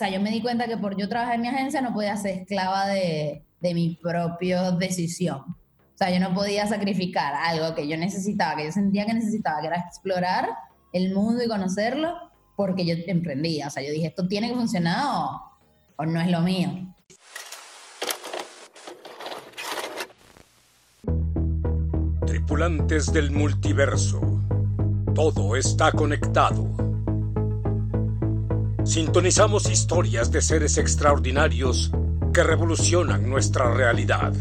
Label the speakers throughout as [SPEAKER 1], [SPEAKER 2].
[SPEAKER 1] sea, yo me di cuenta que por yo trabajar en mi agencia no podía ser esclava de, de mi propia decisión. O sea, yo no podía sacrificar algo que yo necesitaba, que yo sentía que necesitaba, que era explorar el mundo y conocerlo, porque yo emprendía. O sea, yo dije, esto tiene que funcionar o, o no es lo mío.
[SPEAKER 2] Tripulantes del multiverso. Todo está conectado. Sintonizamos historias de seres extraordinarios que revolucionan nuestra realidad.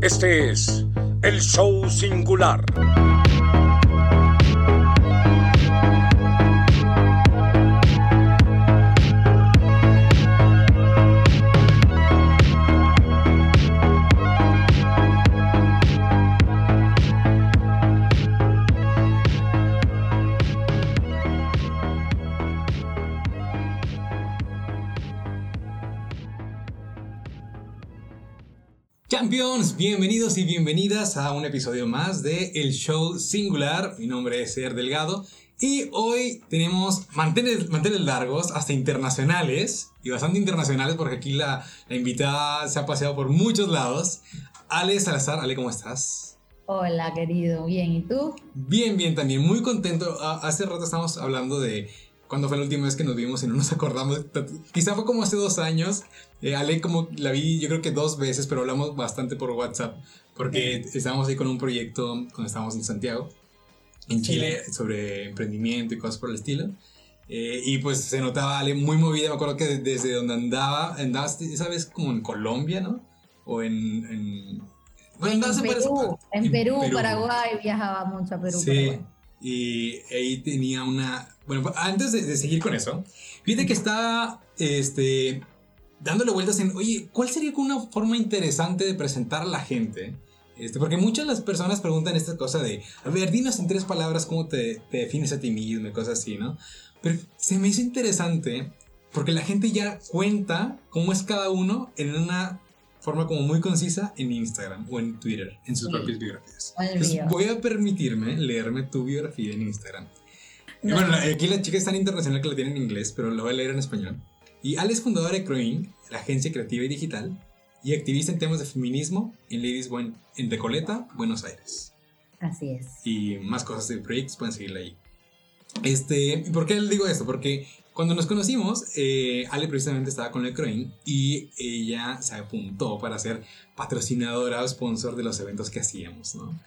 [SPEAKER 2] Este es el show singular.
[SPEAKER 3] Bienvenidos y bienvenidas a un episodio más de El Show Singular. Mi nombre es Ser Delgado y hoy tenemos manteles, manteles largos, hasta internacionales, y bastante internacionales porque aquí la, la invitada se ha paseado por muchos lados. Ale Salazar, Ale, ¿cómo estás?
[SPEAKER 1] Hola, querido. Bien, ¿y tú?
[SPEAKER 3] Bien, bien, también. Muy contento. Hace rato estábamos hablando de cuando fue la última vez que nos vimos y no nos acordamos. Quizá fue como hace dos años. Eh, Ale como la vi yo creo que dos veces, pero hablamos bastante por WhatsApp. Porque estábamos ahí con un proyecto cuando estábamos en Santiago, en Chile, sobre emprendimiento y cosas por el estilo. Eh, y pues se notaba Ale muy movida. Me acuerdo que desde donde andaba, andabas esa vez como en Colombia, ¿no? O en... en bueno,
[SPEAKER 1] en,
[SPEAKER 3] andabas en, varias
[SPEAKER 1] Perú, en Perú, Paraguay, viajaba mucho a Perú.
[SPEAKER 3] Sí.
[SPEAKER 1] Paraguay.
[SPEAKER 3] Y ahí tenía una. Bueno, antes de, de seguir con eso, fíjate que estaba este, dándole vueltas en, oye, ¿cuál sería una forma interesante de presentar a la gente? Este, porque muchas de las personas preguntan esta cosa de, a ver, dinos en tres palabras cómo te, te defines a ti mismo y cosas así, ¿no? Pero se me hizo interesante porque la gente ya cuenta cómo es cada uno en una forma como muy concisa en Instagram o en Twitter, en sus
[SPEAKER 1] Sí.
[SPEAKER 3] propias biografías. Entonces, voy a permitirme leerme tu biografía en Instagram.
[SPEAKER 1] No.
[SPEAKER 3] Bueno, aquí la chica es tan internacional que la tiene en inglés, pero la voy a leer en español. Y Ale es fundadora de Croin, la agencia creativa y digital, y activista en temas de feminismo en Ladies One en Recoleta, Buenos Aires.
[SPEAKER 1] Así es.
[SPEAKER 3] Y más cosas de proyectos pueden seguirla ahí. Este, ¿y ¿Por qué le digo esto? Porque cuando nos conocimos, eh, Ale precisamente estaba con la Croin y ella se apuntó para ser patrocinadora o sponsor de los eventos que hacíamos, ¿no?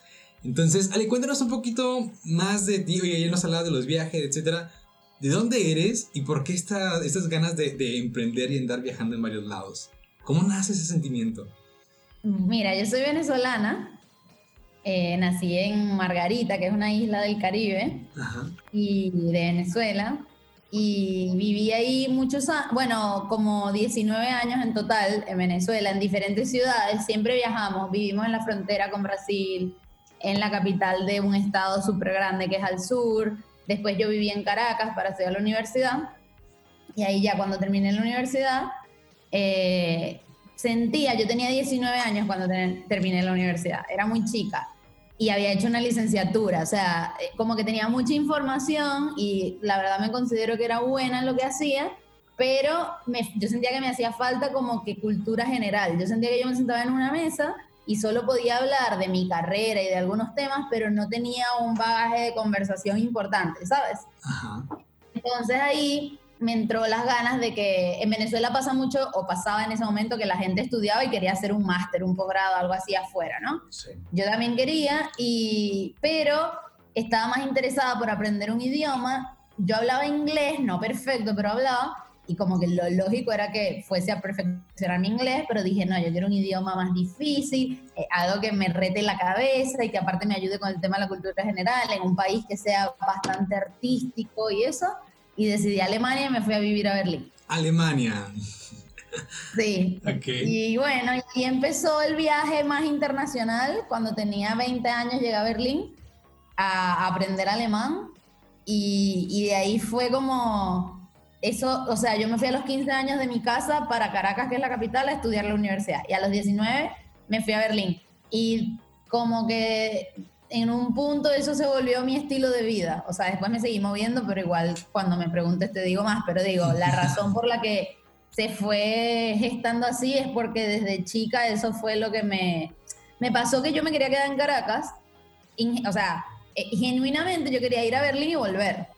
[SPEAKER 3] Entonces, Ale, cuéntanos un poquito más de ti. Oye, ayer nos hablaba de los viajes, etcétera. ¿De dónde eres y por qué esta- estas ganas de, de emprender y andar viajando en varios lados? ¿Cómo nace ese sentimiento?
[SPEAKER 1] Mira, yo soy venezolana. eh, nací en Margarita, que es una isla del Caribe,
[SPEAKER 3] Ajá.
[SPEAKER 1] y de Venezuela. Y viví ahí muchos años, bueno, como 19 años en total en Venezuela, en diferentes ciudades. Siempre viajamos, vivimos en la frontera con Brasil, en la capital de un estado súper grande que es al sur. Después yo viví en Caracas para estudiar la universidad. Y ahí ya cuando terminé la universidad, eh, sentía, yo tenía 19 años cuando ten- terminé la universidad, era muy chica y había hecho una licenciatura, o sea, eh, como que tenía mucha información y la verdad me considero que era buena en lo que hacía, pero me- yo sentía que me hacía falta como que cultura general, yo sentía que yo me sentaba en una mesa y solo podía hablar de mi carrera y de algunos temas, pero no tenía un bagaje de conversación importante, ¿sabes?
[SPEAKER 3] Ajá.
[SPEAKER 1] Entonces ahí me entró las ganas de que en Venezuela pasa mucho, o pasaba en ese momento, que la gente estudiaba y quería hacer un máster, un posgrado, algo así afuera, ¿no?
[SPEAKER 3] Sí.
[SPEAKER 1] Yo también quería, y, pero estaba más interesada por aprender un idioma. Yo hablaba inglés, no perfecto, pero hablaba, y como que lo lógico era que fuese a perfeccionar mi inglés, pero dije, no, yo quiero un idioma más difícil, eh, algo que me rete la cabeza y que aparte me ayude con el tema de la cultura general, en un país que sea bastante artístico y eso. Y decidí Alemania y me fui a vivir a Berlín.
[SPEAKER 3] Alemania.
[SPEAKER 1] Sí.
[SPEAKER 3] Ok.
[SPEAKER 1] Y bueno, y empezó el viaje más internacional. Cuando tenía 20 años llegué a Berlín a aprender alemán y, y de ahí fue como eso, o sea, yo me fui a los 15 años de mi casa para Caracas, que es la capital, a estudiar la universidad. Y a los 19 me fui a Berlín. Y como que en un punto eso se volvió mi estilo de vida. O sea, después me seguí moviendo, pero igual cuando me preguntes te digo más. Pero digo, la razón por la que se fue gestando así es porque desde chica eso fue lo que me, me pasó que yo me quería quedar en Caracas. o sea, eh, genuinamente yo quería ir a Berlín y volver.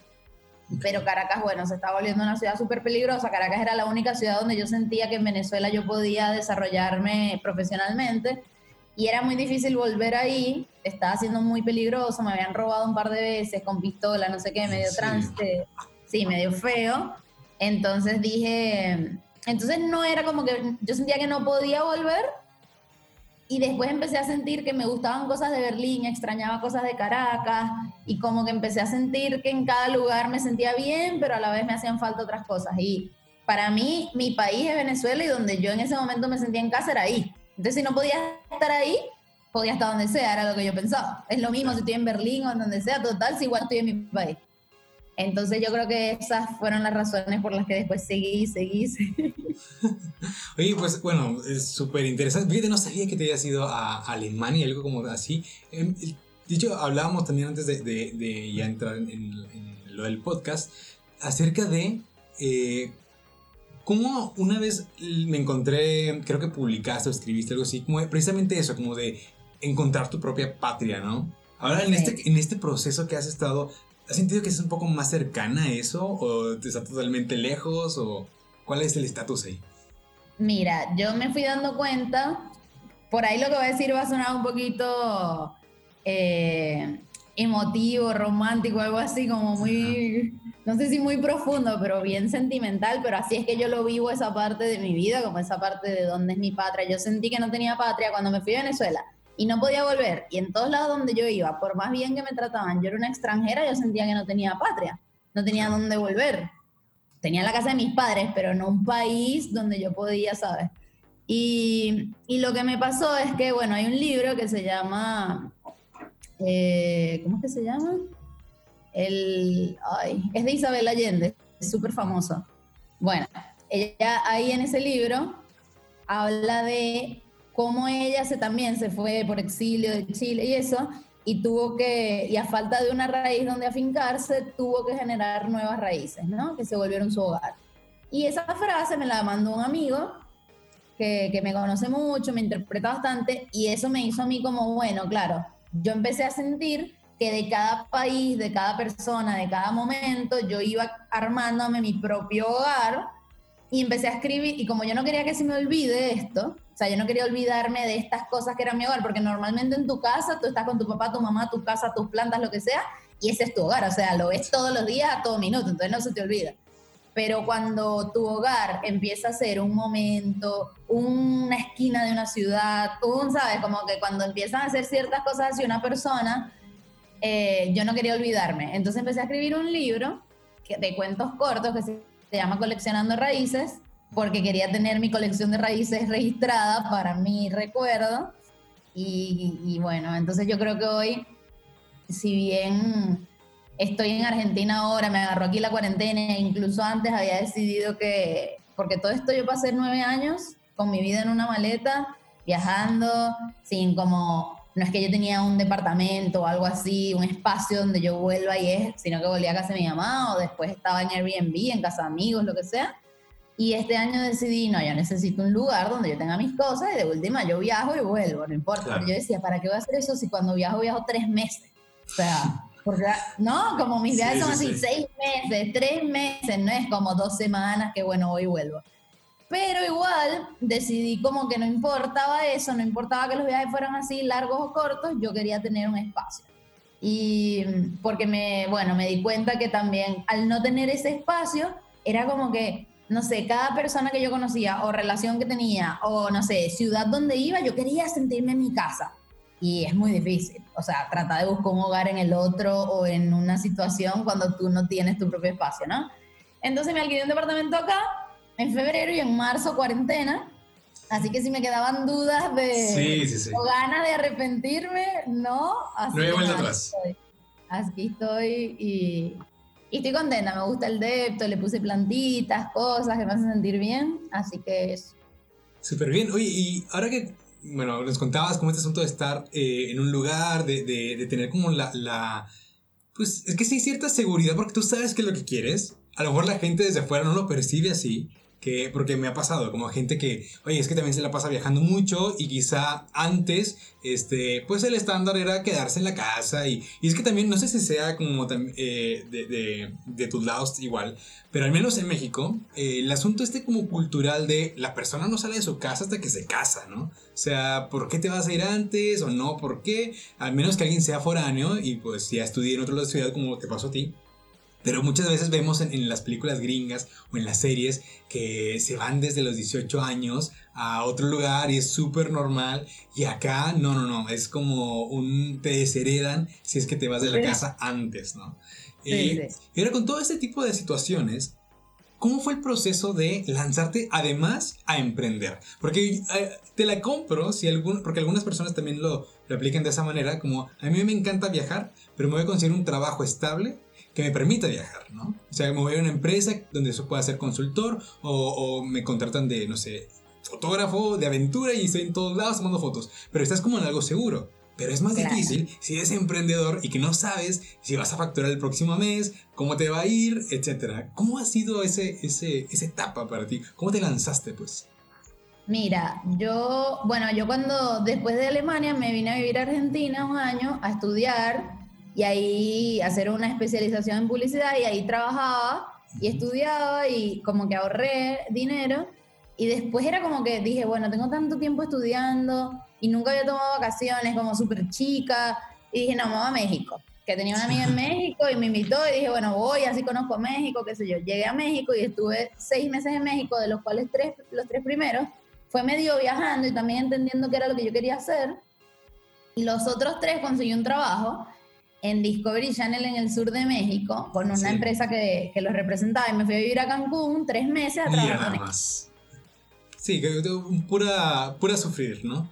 [SPEAKER 1] Pero Caracas, bueno, se está volviendo una ciudad súper peligrosa. Caracas era la única ciudad donde yo sentía que en Venezuela yo podía desarrollarme profesionalmente. Y era muy difícil volver ahí, estaba siendo muy peligroso, me habían robado un par de veces con pistola, no sé qué, medio trance, sí, medio feo. Entonces dije, entonces no era como que yo sentía que no podía volver y después empecé a sentir que me gustaban cosas de Berlín, extrañaba cosas de Caracas y como que empecé a sentir que en cada lugar me sentía bien, pero a la vez me hacían falta otras cosas. Y para mí, mi país es Venezuela y donde yo en ese momento me sentía en casa era ahí. Entonces, si no podía estar ahí, podía estar donde sea, era lo que yo pensaba. Es lo mismo si estoy en Berlín o en donde sea, total, si igual estoy en mi país. Entonces yo creo que esas fueron las razones por las que después seguí, seguí, seguí.
[SPEAKER 3] Oye, pues bueno, es súper interesante. Fíjate, no sabía que te habías ido a Alemania, algo como así. Em, de hecho, hablábamos también antes de, de, ya entrar en, lo del podcast, acerca de eh, ¿Cómo una vez me encontré, creo que publicaste o escribiste algo así, como precisamente eso, como de encontrar tu propia patria, ¿no? Ahora, en, este, en este proceso que has estado, ¿has sentido que es un poco más cercana a eso? ¿O te está totalmente lejos? ¿O cuál es el estatus ahí?
[SPEAKER 1] Mira, yo me fui dando cuenta, por ahí lo que voy a decir va a sonar un poquito eh, emotivo, romántico, algo así como muy no sé si muy profundo, pero bien sentimental, pero así es que yo lo vivo esa parte de mi vida, como esa parte de dónde es mi patria. Yo sentí que no tenía patria cuando me fui a Venezuela y no podía volver. Y en todos lados donde yo iba, por más bien que me trataban, yo era una extranjera, yo sentía que no tenía patria, no tenía dónde volver. Tenía la casa de mis padres, pero no un país donde yo podía, ¿sabes? Y, y lo que me pasó es que, bueno, hay un libro que se llama, eh, ¿cómo es que se llama? El, es de Isabel Allende, es súper famoso. Bueno, ella ahí en ese libro habla de cómo ella se, también se fue por exilio de Chile y eso, y tuvo que, y a falta de una raíz donde afincarse, tuvo que generar nuevas raíces, ¿no? Que se volvieron su hogar. Y esa frase me la mandó un amigo que, que me conoce mucho, me interpreta bastante, y eso me hizo a mí como, bueno, claro, yo empecé a sentir que de cada país, de cada persona, de cada momento, yo iba armándome mi propio hogar y empecé a escribir, y como yo no quería que se me olvide esto, o sea, yo no quería olvidarme de estas cosas que eran mi hogar, porque normalmente en tu casa tú estás con tu papá, tu mamá, tu casa, tus plantas, lo que sea, y ese es tu hogar, o sea, lo ves todos los días, a todo minuto, entonces no se te olvida. Pero cuando tu hogar empieza a ser un momento, una esquina de una ciudad, un, ¿sabes? Como que cuando empiezan a hacer ciertas cosas hacia una persona, eh, yo no quería olvidarme. Entonces empecé a escribir un libro de cuentos cortos que se, llama Coleccionando Raíces, porque quería tener mi colección de raíces registrada para mi recuerdo. Y, bueno, entonces yo creo que hoy, si bien estoy en Argentina ahora, me agarró aquí la cuarentena, e incluso antes había decidido que, porque todo esto yo pasé nueve años con mi vida en una maleta, viajando, sin como no es que yo tenía un departamento o algo así, un espacio donde yo vuelva y es, sino que volvía a casa de mi mamá o después estaba en Airbnb, en casa de amigos, lo que sea. Y este año decidí, no, yo necesito un lugar donde yo tenga mis cosas y de última yo viajo y vuelvo, no importa. Pero yo decía, ¿para qué voy a hacer eso si cuando viajo viajo tres meses? O sea, porque, no, como mis viajes son así, seis meses, tres meses, no es como dos semanas que bueno, voy y vuelvo. Pero igual decidí como que no importaba eso, no importaba que los viajes fueran así largos o cortos, yo quería tener un espacio. Y porque me, bueno, me di cuenta que también al no tener ese espacio, era como que, no sé, cada persona que yo conocía o relación que tenía o, no sé, ciudad donde iba, yo quería sentirme en mi casa. Y es muy difícil. O sea, trata de buscar un hogar en el otro o en una situación cuando tú no tienes tu propio espacio, ¿no? Entonces me alquilé un departamento acá en febrero y en marzo cuarentena. Así que si me quedaban dudas de o ganas de arrepentirme, no. Así
[SPEAKER 3] no hay vuelta atrás.
[SPEAKER 1] Aquí estoy y, y, estoy contenta. Me gusta el depto, le puse plantitas, cosas que me hacen sentir bien. Así que eso.
[SPEAKER 3] Súper bien. Oye, y ahora que bueno, nos contabas cómo este asunto de estar eh, en un lugar, de, de, tener como la, la, pues es que sí cierta seguridad porque tú sabes qué es lo que quieres. A lo mejor la gente desde afuera no lo percibe así, que, porque me ha pasado, como gente que, oye, es que también se la pasa viajando mucho y quizá antes, este, pues el estándar era quedarse en la casa y, es que también, no sé si sea como eh, de, de, de, tus lados igual, pero al menos en México, eh, el asunto este como cultural de la persona no sale de su casa hasta que se casa, ¿no? O sea, ¿por qué te vas a ir antes o no? ¿Por qué? Al menos que alguien sea foráneo y pues ya estudie en otra ciudad como te pasó a ti pero muchas veces vemos en, las películas gringas o en las series que se van desde los 18 años a otro lugar y es súper normal. Y acá, no, no, no, es como un te desheredan si es que te vas de la casa antes, ¿no? Sí, eh, Y ahora con todo este tipo de situaciones, ¿Cómo fue el proceso de lanzarte además a emprender? Porque eh, te la compro, si algún, porque algunas personas también lo, lo, aplican de esa manera, como a mí me encanta viajar, pero me voy a conseguir un trabajo estable que me permita viajar, ¿no? O sea, me voy a una empresa donde eso pueda ser consultor o, me contratan de, no sé, fotógrafo de aventura y estoy en todos lados tomando fotos, pero estás como en algo seguro. Pero es más difícil si eres emprendedor y que no sabes si vas a facturar el próximo mes, cómo te va a ir, etc. ¿Cómo ha sido ese, ese, esa etapa para ti? ¿Cómo te lanzaste, pues?
[SPEAKER 1] Mira, yo, bueno, yo cuando después de Alemania me vine a vivir a Argentina un año a estudiar y ahí hacer una especialización en publicidad y ahí trabajaba y estudiaba y como que ahorré dinero y después era como que dije, bueno, tengo tanto tiempo estudiando y nunca había tomado vacaciones como súper chica y dije, no, me voy a México, que tenía una amiga en México y me invitó y dije, bueno, voy, así conozco México, qué sé yo. Llegué a México y estuve seis meses en México, de los cuales tres, los tres primeros fue medio viajando y también entendiendo qué era lo que yo quería hacer. Y los otros tres conseguí un trabajo en Discovery Channel en el sur de México con una empresa que, que, los representaba y me fui a vivir a Cancún tres meses a trabajar con
[SPEAKER 3] Sí, que pura, pura sufrir, ¿no?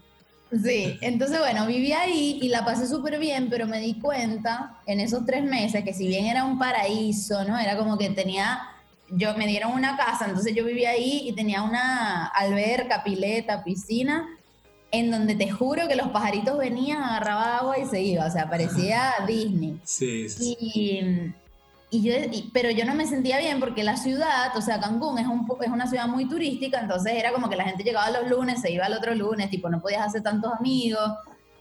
[SPEAKER 1] Sí, entonces bueno, viví ahí y la pasé súper bien, pero me di cuenta en esos tres meses que si bien era un paraíso, ¿no? Era como que tenía, yo me dieron una casa, entonces yo vivía ahí y tenía una alberca, pileta, piscina, en donde te juro que los pajaritos venían, agarraba agua y se iba, o sea, parecía Disney.
[SPEAKER 3] Sí,
[SPEAKER 1] sí. Y, y yo, pero yo no me sentía bien porque la ciudad, o sea, Cancún es, un, es una ciudad muy turística, entonces era como que la gente llegaba los lunes, se iba al otro lunes, tipo, no podías hacer tantos amigos.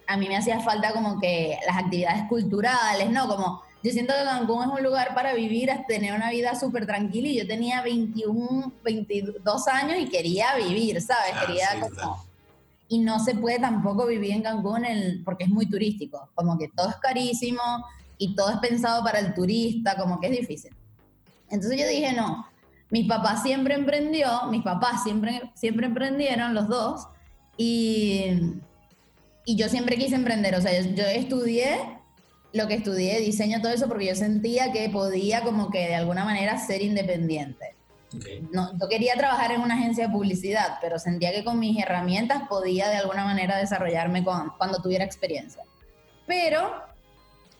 [SPEAKER 1] A mí me hacía falta como que las actividades culturales, ¿no? Como yo siento que Cancún es un lugar para vivir, tener una vida súper tranquila y yo tenía 21, 22 años y quería vivir, ¿sabes? quería como y no se puede tampoco vivir en Cancún porque es muy turístico, como que todo es carísimo y todo es pensado para el turista, como que es difícil. Entonces yo dije, no, mi papá siempre emprendió, mis papás siempre, siempre emprendieron, los dos, y, y yo siempre quise emprender, o sea, yo, yo estudié lo que estudié, diseño, todo eso, porque yo sentía que podía como que de alguna manera ser independiente. No, yo quería trabajar en una agencia de publicidad, pero sentía que con mis herramientas podía de alguna manera desarrollarme cuando tuviera experiencia. Pero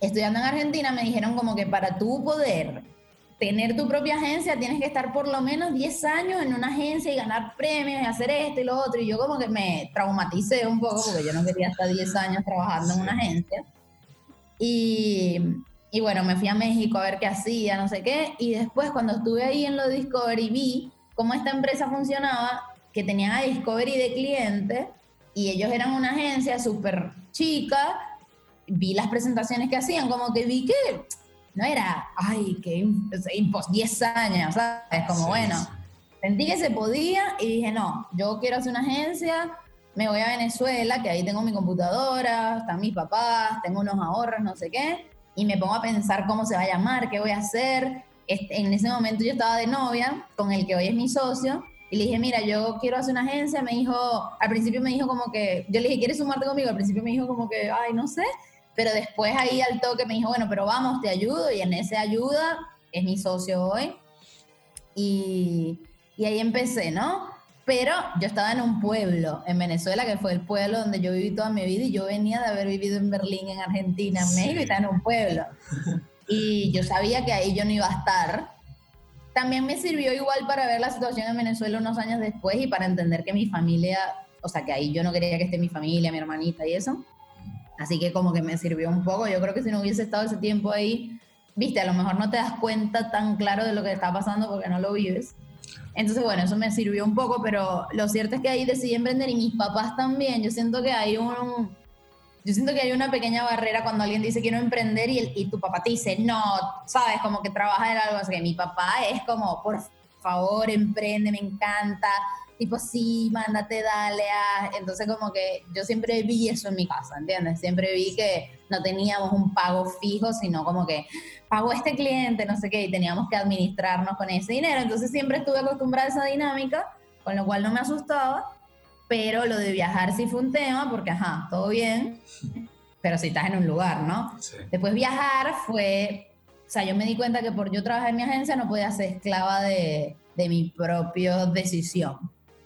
[SPEAKER 1] estudiando en Argentina me dijeron como que para tú poder tener tu propia agencia tienes que estar por lo menos 10 años en una agencia y ganar premios y hacer esto y lo otro. Y yo como que me traumaticé un poco porque yo no quería estar 10 años trabajando en una agencia. Y y bueno, me fui a México a ver qué hacía, no sé qué. Y después cuando estuve ahí en lo Discovery vi cómo esta empresa funcionaba, que tenían a Discovery de cliente y ellos eran una agencia súper chica. Vi las presentaciones que hacían, como que vi que no era, ay, que 10 años, ¿sabes? Como bueno, sentí que se podía y dije, no, yo quiero hacer una agencia, me voy a Venezuela, que ahí tengo mi computadora, están mis papás, tengo unos ahorros, no sé qué y me pongo a pensar cómo se va a llamar, qué voy a hacer. En ese momento yo estaba de novia con el que hoy es mi socio y le dije, mira, yo quiero hacer una agencia. Me dijo, al principio me dijo como que, yo le dije, ¿quieres sumarte conmigo? Al principio me dijo como que, ay, no sé. Pero después ahí al toque me dijo, bueno, pero vamos, te ayudo. Y en ese ayuda es mi socio hoy. Y, y ahí empecé, ¿no? Pero yo estaba en un pueblo en Venezuela, que fue el pueblo donde yo viví toda mi vida, y yo venía de haber vivido en Berlín, en Argentina, en México, y estaba en un pueblo. Y yo sabía que ahí yo no iba a estar. También me sirvió igual para ver la situación en Venezuela unos años después y para entender que mi familia, o sea, que ahí yo no quería que esté mi familia, mi hermanita y eso. Así que como que me sirvió un poco. Yo creo que si no hubiese estado ese tiempo ahí, viste, a lo mejor no te das cuenta tan claro de lo que está pasando porque no lo vives. Entonces, bueno, eso me sirvió un poco, pero lo cierto es que ahí decidí emprender y mis papás también. Yo siento que hay un... Yo siento que hay una pequeña barrera cuando alguien dice quiero emprender y, y tu papá te dice no, sabes, como que trabaja en algo. Así que mi papá es como, por favor, emprende, me encanta tipo, sí, mándate, dale. A... Entonces como que yo siempre vi eso en mi casa, ¿entiendes? Siempre vi que no teníamos un pago fijo, sino como que pagó este cliente, no sé qué, y teníamos que administrarnos con ese dinero. Entonces siempre estuve acostumbrada a esa dinámica, con lo cual no me asustaba, pero lo de viajar sí fue un tema, porque, ajá, todo bien, pero si estás en un lugar, ¿no? Después viajar fue, o sea, yo me di cuenta que por yo trabajar en mi agencia no podía ser esclava de, de mi propia decisión.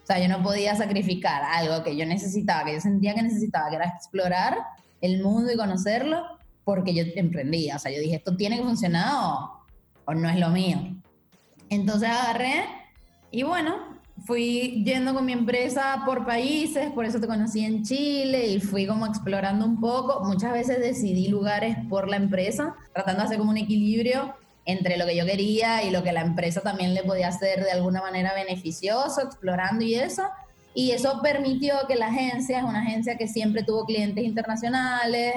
[SPEAKER 1] Sea, yo no podía sacrificar algo que yo necesitaba, que yo sentía que necesitaba, que era explorar el mundo y conocerlo, porque yo emprendía. O sea, yo dije, esto tiene que funcionar o, o no es lo mío. Entonces agarré y bueno, fui yendo con mi empresa por países, por eso te conocí en Chile y fui como explorando un poco. Muchas veces decidí lugares por la empresa, tratando de hacer como un equilibrio entre lo que yo quería y lo que la empresa también le podía hacer de alguna manera beneficioso, explorando y eso. Y eso permitió que la agencia, es una agencia que siempre tuvo clientes internacionales,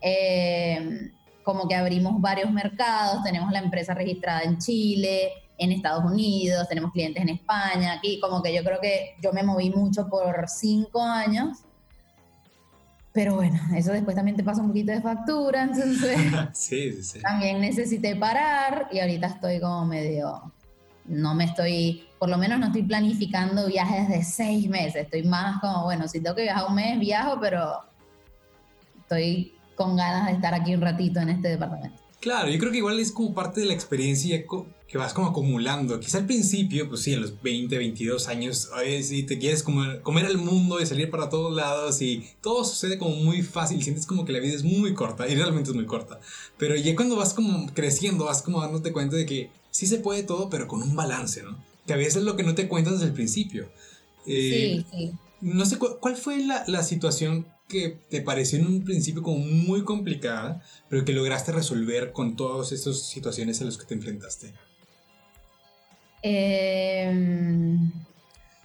[SPEAKER 1] eh, como que abrimos varios mercados, tenemos la empresa registrada en Chile, en Estados Unidos, tenemos clientes en España, aquí como que yo creo que yo me moví mucho por cinco años pero bueno, eso después también te pasa un poquito de factura, entonces sí, sí. también necesité parar y ahorita estoy como medio, no me estoy, por lo menos no estoy planificando viajes de seis meses, estoy más como, bueno, si tengo que viajar un mes, viajo, pero estoy con ganas de estar aquí un ratito en este departamento.
[SPEAKER 3] Claro, yo creo que igual es como parte de la experiencia que vas como acumulando. Quizá al principio, pues sí, a los 20, 22 años, si te quieres comer, comer al mundo y salir para todos lados y todo sucede como muy fácil, sientes como que la vida es muy corta y realmente es muy corta. Pero ya cuando vas como creciendo, vas como dándote cuenta de que sí se puede todo, pero con un balance, ¿no? Que a veces es lo que no te cuentas desde el principio.
[SPEAKER 1] Eh, sí, sí.
[SPEAKER 3] No sé, ¿cuál fue la, la situación que te pareció en un principio como muy complicada, pero que lograste resolver con todas estas situaciones a las que te enfrentaste?
[SPEAKER 1] Em,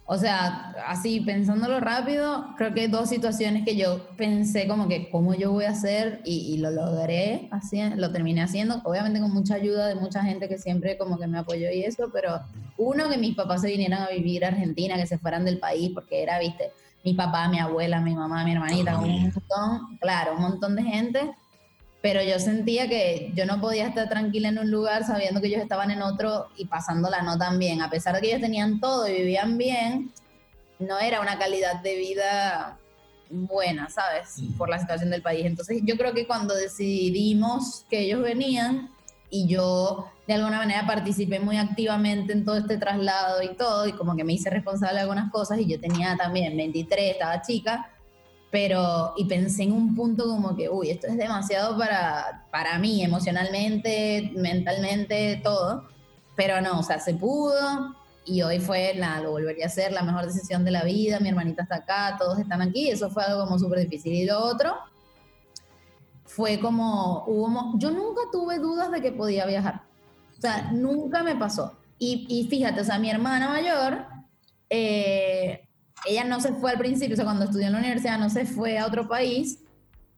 [SPEAKER 1] o sea, así pensándolo rápido, creo que dos situaciones que yo pensé como que cómo yo voy a hacer y, lo logré, así, lo terminé haciendo, obviamente con mucha ayuda de mucha gente que siempre como que me apoyó y eso, pero uno que mis papás se vinieran a vivir a Argentina, que se fueran del país porque era, viste, mi papá, mi abuela, mi mamá, mi hermanita, un montón, claro, un montón de gente, pero yo sentía que yo no podía estar tranquila en un lugar sabiendo que ellos estaban en otro y pasándola no tan bien, a pesar de que ellos tenían todo y vivían bien, no era una calidad de vida buena, ¿sabes? Por la situación del país. Entonces yo creo que cuando decidimos que ellos venían y yo de alguna manera participé muy activamente en todo este traslado y todo, y como que me hice responsable de algunas cosas, y yo tenía también 23, estaba chica, pero, y pensé en un punto como que, uy, esto es demasiado para, para mí, emocionalmente, mentalmente, todo, pero no, o sea, se pudo, y hoy fue, nada, lo volvería a hacer, la mejor decisión de la vida, mi hermanita está acá, todos están aquí, eso fue algo como súper difícil. Y lo otro fue como, hubo, yo nunca tuve dudas de que podía viajar o sea, nunca me pasó. Y, y fíjate, o sea, mi hermana mayor, eh, ella no se fue al principio, o sea, cuando estudió en la universidad no se fue a otro país.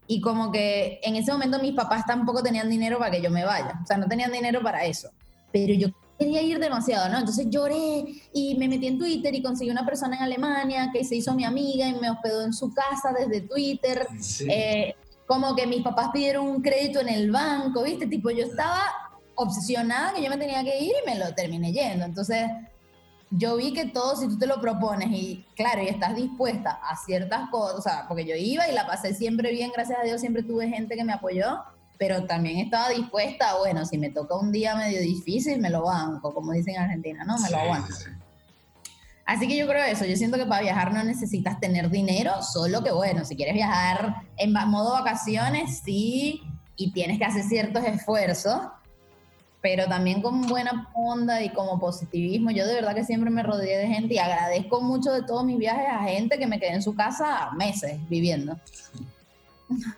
[SPEAKER 1] Y como que en ese momento mis papás tampoco tenían dinero para que yo me vaya. O sea, no tenían dinero para eso. Pero yo quería ir demasiado, ¿no? Entonces lloré y me metí en Twitter y conseguí una persona en Alemania que se hizo mi amiga y me hospedó en su casa desde Twitter. Eh, como que mis papás pidieron un crédito en el banco, ¿viste? Tipo, yo estaba obsesionada que yo me tenía que ir y me lo terminé yendo. Entonces, yo vi que todo, si tú te lo propones y claro, y estás dispuesta a ciertas cosas, o sea, porque yo iba y la pasé siempre bien, gracias a Dios, siempre tuve gente que me apoyó, pero también estaba dispuesta, bueno, si me toca un día medio difícil, me lo banco, como dicen en Argentina, ¿no? Me lo aguanto. Así que yo creo eso, yo siento que para viajar no necesitas tener dinero, solo que bueno, si quieres viajar en modo vacaciones, sí, y tienes que hacer ciertos esfuerzos, pero también con buena onda y como positivismo. Yo de verdad que siempre me rodeé de gente y agradezco mucho de todos mis viajes a gente que me quedé en su casa meses viviendo.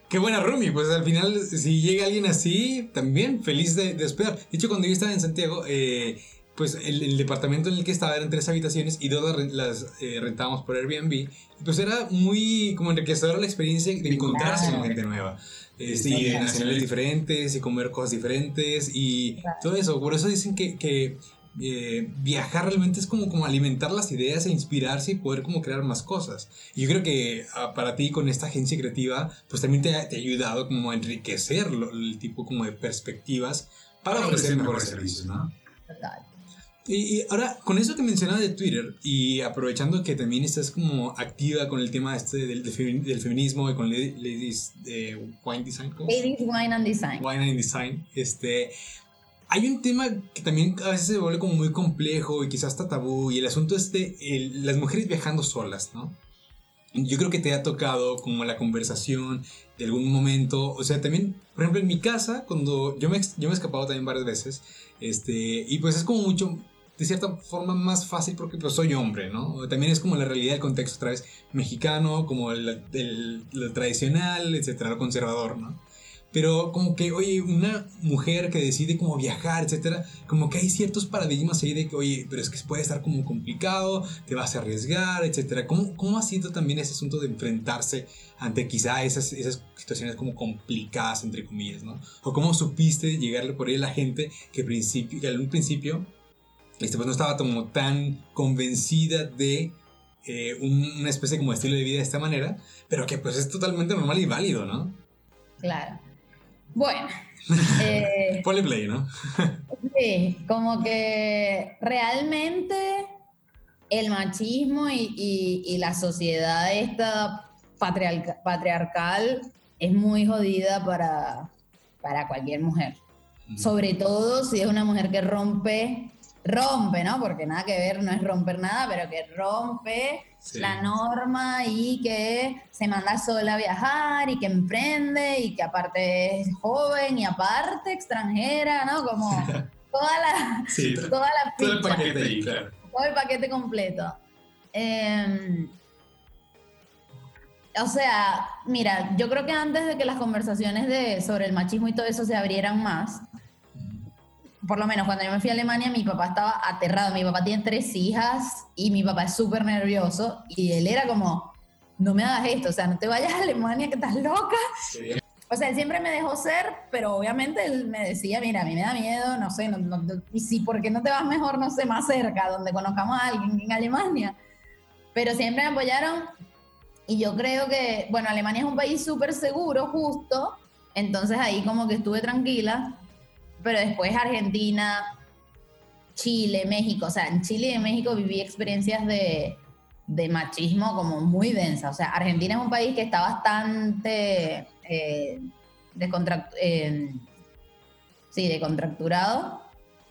[SPEAKER 3] Qué buena Rumi, pues al final si llega alguien así, también feliz de, de hospedar. De hecho, cuando yo estaba en Santiago, eh, pues el, departamento en el que estaba eran tres habitaciones y dos las, eh, rentábamos por Airbnb. Pues era muy como enriquecedora la experiencia de encontrarse con gente nueva. Este, y de nacionales diferentes y comer cosas diferentes y todo eso. Por eso dicen que, que eh, viajar realmente es como, como alimentar las ideas e inspirarse y poder como crear más cosas. Y yo creo que ah, para ti con esta agencia creativa, pues también te ha, te ha ayudado como a enriquecer el tipo como de perspectivas para ofrecer mejores servicios, ¿no? Y, ahora, con eso que mencionaba de Twitter y aprovechando que también estás como activa con el tema este del, del feminismo y con Ladies Wine Design.
[SPEAKER 1] Ladies Wine and Design.
[SPEAKER 3] Wine and Design. Este, hay un tema que también a veces se vuelve como muy complejo y quizás está tabú y el asunto es de las mujeres viajando solas, ¿no? Yo creo que te ha tocado como la conversación de algún momento, o sea, también, por ejemplo, en mi casa, cuando yo me, yo me he escapado también varias veces, este, y pues es como mucho, de cierta forma más fácil porque pues soy hombre, ¿no? También es como la realidad del contexto otra vez mexicano, como el, tradicional, etcétera, lo conservador, ¿no? Pero como que, oye, una mujer que decide como viajar, etcétera, como que hay ciertos paradigmas ahí de que, oye, pero es que puede estar como complicado, te vas a arriesgar, etcétera. ¿Cómo, cómo ha sido también ese asunto de enfrentarse ante quizá esas, esas situaciones como complicadas, entre comillas, ¿no? O cómo supiste llegarle por ahí a la gente que, principio, que en un principio este, pues no estaba como tan convencida de eh, una especie como estilo de vida de esta manera, pero que pues es totalmente normal y válido, ¿no?
[SPEAKER 1] Claro. Bueno. Eh,
[SPEAKER 3] Ponle play, ¿no?
[SPEAKER 1] sí, como que realmente el machismo y, la sociedad esta patriarcal es muy jodida para, para cualquier mujer. Sobre todo si es una mujer que rompe rompe, ¿no? Porque nada que ver, no es romper nada, pero que rompe la norma y que se manda sola a viajar y que emprende y que aparte es joven y aparte extranjera, ¿no? Como toda la, toda la
[SPEAKER 3] todo el paquete ahí, claro.
[SPEAKER 1] Todo el paquete completo. Em, o sea, mira, yo creo que antes de que las conversaciones de, sobre el machismo y todo eso se abrieran más, por lo menos cuando yo me fui a Alemania, mi papá estaba aterrado. Mi papá tiene tres hijas y mi papá es súper nervioso. Y él era como, no me hagas esto, o sea, no te vayas a Alemania que estás loca. O sea, él siempre me dejó ser, pero obviamente él me decía, mira, a mí me da miedo, no sé, y si, ¿por qué no te vas mejor, no sé, más cerca, donde conozcamos a alguien en Alemania? Pero siempre me apoyaron y yo creo que, bueno, Alemania es un país súper seguro, justo, entonces ahí como que estuve tranquila pero después Argentina, Chile, México, o sea, en Chile y en México viví experiencias de, machismo como muy densas. O sea, Argentina es un país que está bastante eh, eh, sí, decontracturado,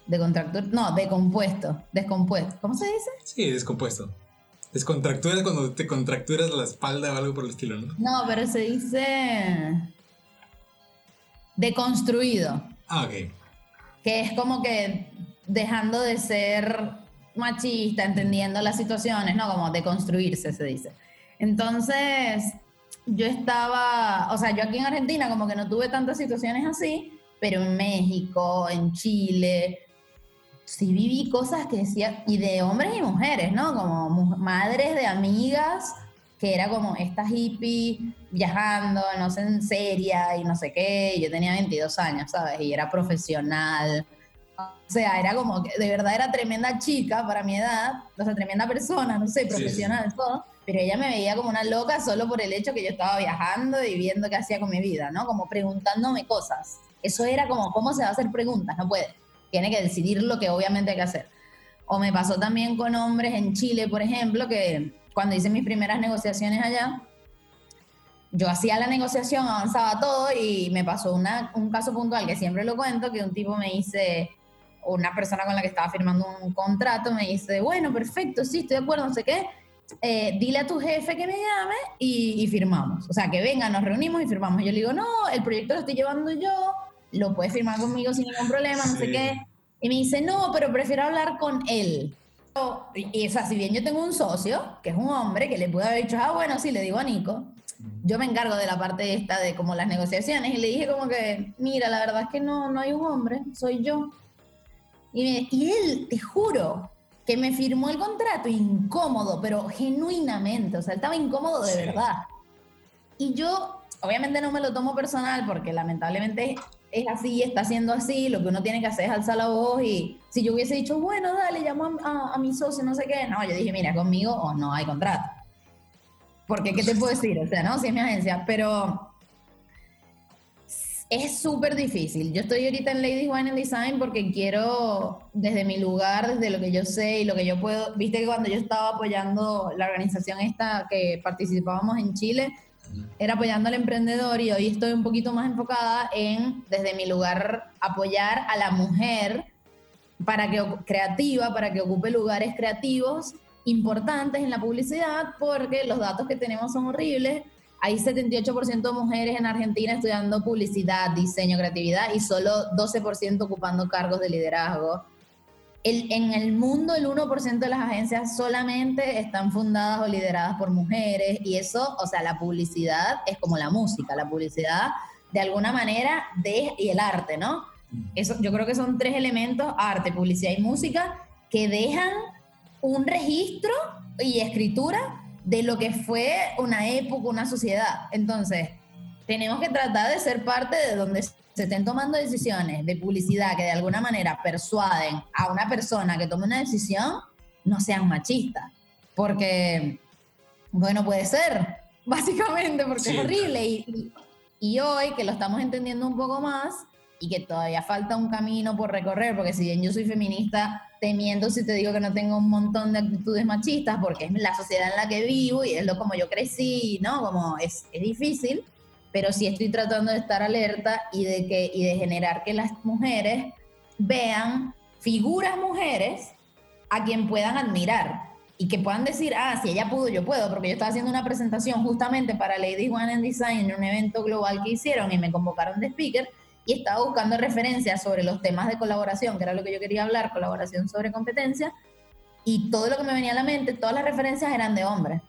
[SPEAKER 1] decontractur, no, decompuesto, descompuesto. ¿Cómo se dice?
[SPEAKER 3] Sí, descompuesto. Descontractura cuando te contracturas la espalda o algo por el estilo, ¿no?
[SPEAKER 1] No, pero se dice deconstruido.
[SPEAKER 3] Ah, ok
[SPEAKER 1] que es como que dejando de ser machista, entendiendo las situaciones, ¿no? Como de construirse, se dice. Entonces, yo estaba, o sea, yo aquí en Argentina como que no tuve tantas situaciones así, pero en México, en Chile, sí viví cosas que decía, y de hombres y mujeres, ¿no? Como madres de amigas, que era como esta hippie viajando, no sé, en seria y no sé qué. Yo tenía 22 años, ¿sabes? Y era profesional. O sea, era como que de verdad era tremenda chica para mi edad, o sea, tremenda persona, no sé, profesional, todo. Pero ella me veía como una loca solo por el hecho que yo estaba viajando y viendo qué hacía con mi vida, ¿no? Como preguntándome cosas. Eso era como, ¿cómo se va a hacer preguntas? No puede. Tiene que decidir lo que obviamente hay que hacer. O me pasó también con hombres en Chile, por ejemplo, que cuando hice mis primeras negociaciones allá, yo hacía la negociación, avanzaba todo y me pasó una, un caso puntual que siempre lo cuento, que un tipo me dice, una persona con la que estaba firmando un contrato me dice, bueno, perfecto, sí, estoy de acuerdo, no sé qué, eh, dile a tu jefe que me llame y, firmamos. O sea, que venga, nos reunimos y firmamos. Yo le digo, no, el proyecto lo estoy llevando yo, lo puedes firmar conmigo sin ningún problema, no sé qué. Y me dice, no, pero prefiero hablar con él. Y, o sea, si bien yo tengo un socio, que es un hombre, que le puede haber dicho, ah, bueno, sí, le digo a Nico, yo me encargo de la parte esta de como las negociaciones y le dije como que, mira, la verdad es que no, no hay un hombre, soy yo. Y, y él, te juro, que me firmó el contrato incómodo, pero genuinamente, o sea, estaba incómodo de verdad. Y yo, obviamente no me lo tomo personal porque lamentablemente es así, está siendo así, lo que uno tiene que hacer es alzar la voz y si yo hubiese dicho, bueno, dale, llamo a, a, mi socio, no sé qué, no, yo dije, mira, conmigo o no hay contrato. Porque, ¿qué te puedo decir? O sea, no, si es mi agencia, pero es súper difícil. Yo estoy ahorita en Ladies Wine and Design porque quiero, desde mi lugar, desde lo que yo sé y lo que yo puedo, viste que cuando yo estaba apoyando la organización esta que participábamos en Chile, era apoyando al emprendedor y hoy estoy un poquito más enfocada en, desde mi lugar, apoyar a la mujer para que creativa, para que ocupe lugares creativos importantes en la publicidad, porque los datos que tenemos son horribles. Hay 78% de mujeres en Argentina estudiando publicidad, diseño, creatividad y solo 12% ocupando cargos de liderazgo en el mundo el 1% de las agencias solamente están fundadas o lideradas por mujeres y eso, o sea, la publicidad es como la música, la publicidad de alguna manera de, y el arte, ¿no? Eso, yo creo que son tres elementos, arte, publicidad y música, que dejan un registro y escritura de lo que fue una época, una sociedad. Entonces, tenemos que tratar de ser parte de donde se estén tomando decisiones de publicidad que de alguna manera persuaden a una persona que tome una decisión, no sean machistas. Porque, bueno, puede ser, básicamente, porque es horrible. Y, y, hoy que lo estamos entendiendo un poco más y que todavía falta un camino por recorrer, porque si bien yo soy feminista, temiendo si te digo que no tengo un montón de actitudes machistas, porque es la sociedad en la que vivo y es lo como yo crecí, ¿no? Como es, es difícil pero sí estoy tratando de estar alerta y de, que, y de generar que las mujeres vean figuras mujeres a quien puedan admirar y que puedan decir, ah, si ella pudo, yo puedo, porque yo estaba haciendo una presentación justamente para Ladies One and Design en un evento global que hicieron y me convocaron de speaker y estaba buscando referencias sobre los temas de colaboración, que era lo que yo quería hablar, colaboración sobre competencia, y todo lo que me venía a la mente, todas las referencias eran de hombres.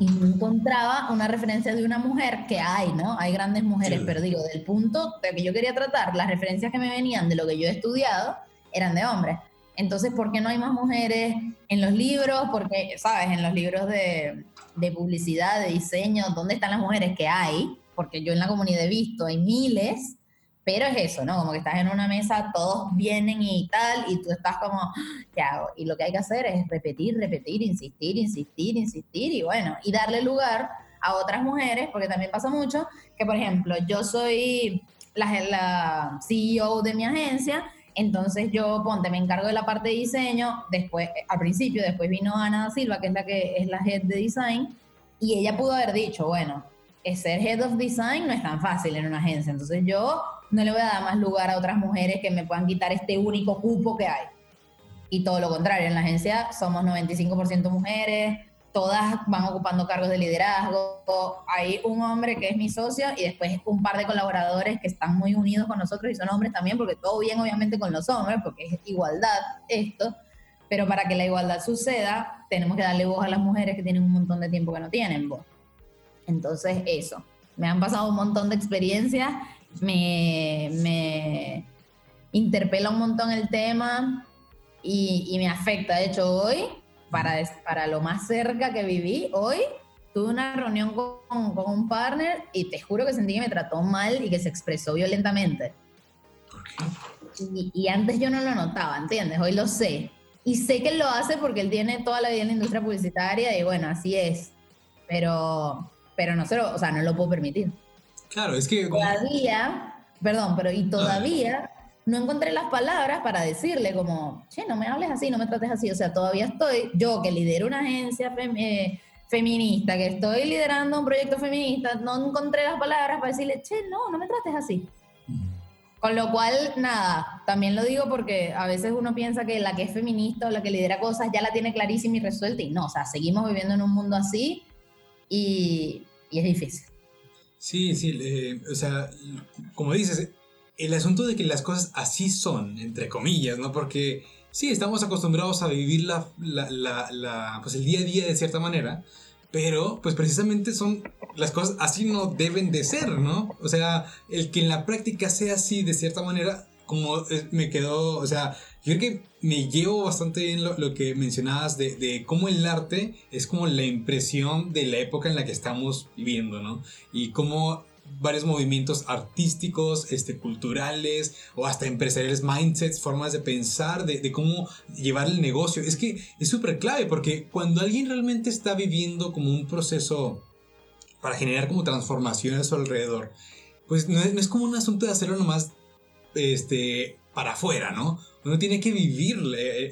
[SPEAKER 1] Y no encontraba una referencia de una mujer que hay, ¿no? Hay grandes mujeres, pero digo, del punto de que yo quería tratar, las referencias que me venían de lo que yo he estudiado eran de hombres. Entonces, ¿por qué no hay más mujeres en los libros? Porque, ¿sabes? En los libros de, de publicidad, de diseño, ¿dónde están las mujeres que hay? Porque yo en la comunidad he visto, hay miles, pero es eso, ¿no? Como que estás en una mesa, todos vienen y tal, y tú estás como, ¿qué hago? Y lo que hay que hacer es repetir, repetir, insistir, insistir, insistir, y bueno, y darle lugar a otras mujeres, porque también pasa mucho que, por ejemplo, yo soy la, la CEO de mi agencia, entonces yo, ponte, me encargo de la parte de diseño, después, al principio, después vino Ana Silva, que es la que es la head de design, y ella pudo haber dicho, bueno, ser head of design no es tan fácil en una agencia, entonces yo no le voy a dar más lugar a otras mujeres que me puedan quitar este único cupo que hay. Y todo lo contrario, en la agencia somos 95% mujeres, todas van ocupando cargos de liderazgo. Hay un hombre que es mi socio y después un par de colaboradores que están muy unidos con nosotros y son hombres también, porque todo bien obviamente con los hombres, porque es igualdad esto. Pero para que la igualdad suceda, tenemos que darle voz a las mujeres que tienen un montón de tiempo que no tienen voz. Entonces, eso. Me han pasado un montón de experiencias me, me interpela un montón el tema y, y, me afecta. De hecho, hoy, para, para lo más cerca que viví, hoy tuve una reunión con, con, un partner y te juro que sentí que me trató mal y que se expresó violentamente. Y, y, antes yo no lo notaba, ¿entiendes? Hoy lo sé. Y sé que él lo hace porque él tiene toda la vida en la industria publicitaria y bueno, así es. Pero, pero no, se lo, o sea, no lo puedo permitir.
[SPEAKER 3] Claro, es que...
[SPEAKER 1] Todavía, perdón, pero y todavía no encontré las palabras para decirle como, che, no me hables así, no me trates así. O sea, todavía estoy, yo que lidero una agencia eh, feminista, que estoy liderando un proyecto feminista, no encontré las palabras para decirle, che, no, no me trates así. Con lo cual, nada, también lo digo porque a veces uno piensa que la que es feminista o la que lidera cosas ya la tiene clarísima y resuelta y no, o sea, seguimos viviendo en un mundo así y, y es difícil.
[SPEAKER 3] Sí, sí, o sea, como dices, el asunto de que las cosas así son, entre comillas, ¿no? Porque sí, estamos acostumbrados a vivir la, la, pues el día a día de cierta manera, pero pues precisamente son las cosas así no deben de ser, ¿no? O sea, el que en la práctica sea así de cierta manera, como me quedó, o sea, yo creo que me llevo bastante bien lo, que mencionabas de, cómo el arte es como la impresión de la época en la que estamos viviendo, ¿no? Y cómo varios movimientos artísticos, este, culturales o hasta empresariales, mindsets, formas de pensar, de, de cómo llevar el negocio. Es que es súper clave porque cuando alguien realmente está viviendo como un proceso para generar como transformaciones a su alrededor, pues no es, no es como un asunto de hacerlo nomás este, para afuera, ¿no? Uno tiene que vivir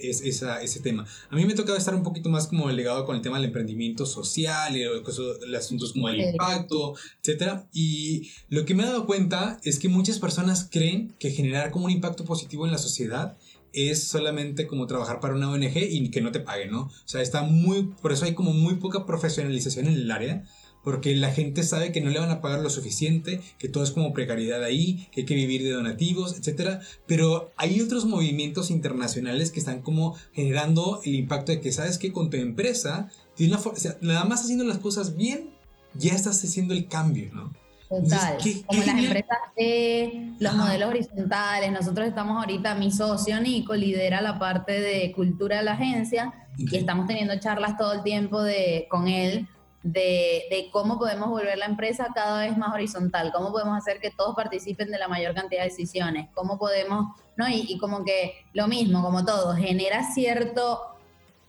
[SPEAKER 3] ese tema. A mí me tocado estar un poquito más como delegado con el tema del emprendimiento social y los, asuntos como el impacto, etc. Y lo que me he dado cuenta es que muchas personas creen que generar como un impacto positivo en la sociedad es solamente como trabajar para una ONG y que no te paguen, ¿no? O sea, está muy, por eso hay como muy poca profesionalización en el área porque la gente sabe que no le van a pagar lo suficiente, que todo es como precariedad ahí, que hay que vivir de donativos, etc. Pero hay otros movimientos internacionales que están como generando el impacto de que sabes que con tu empresa, una nada más haciendo las cosas bien, ya estás haciendo el cambio, ¿no?
[SPEAKER 1] Total, como las empresas de los modelos horizontales, nosotros estamos ahorita, mi socio Nico lidera la parte de cultura de la agencia y estamos teniendo charlas todo el tiempo de, con él de, cómo podemos volver la empresa cada vez más horizontal, cómo podemos hacer que todos participen de la mayor cantidad de decisiones, cómo podemos, ¿no? Y, como que lo mismo, como todo, genera cierto,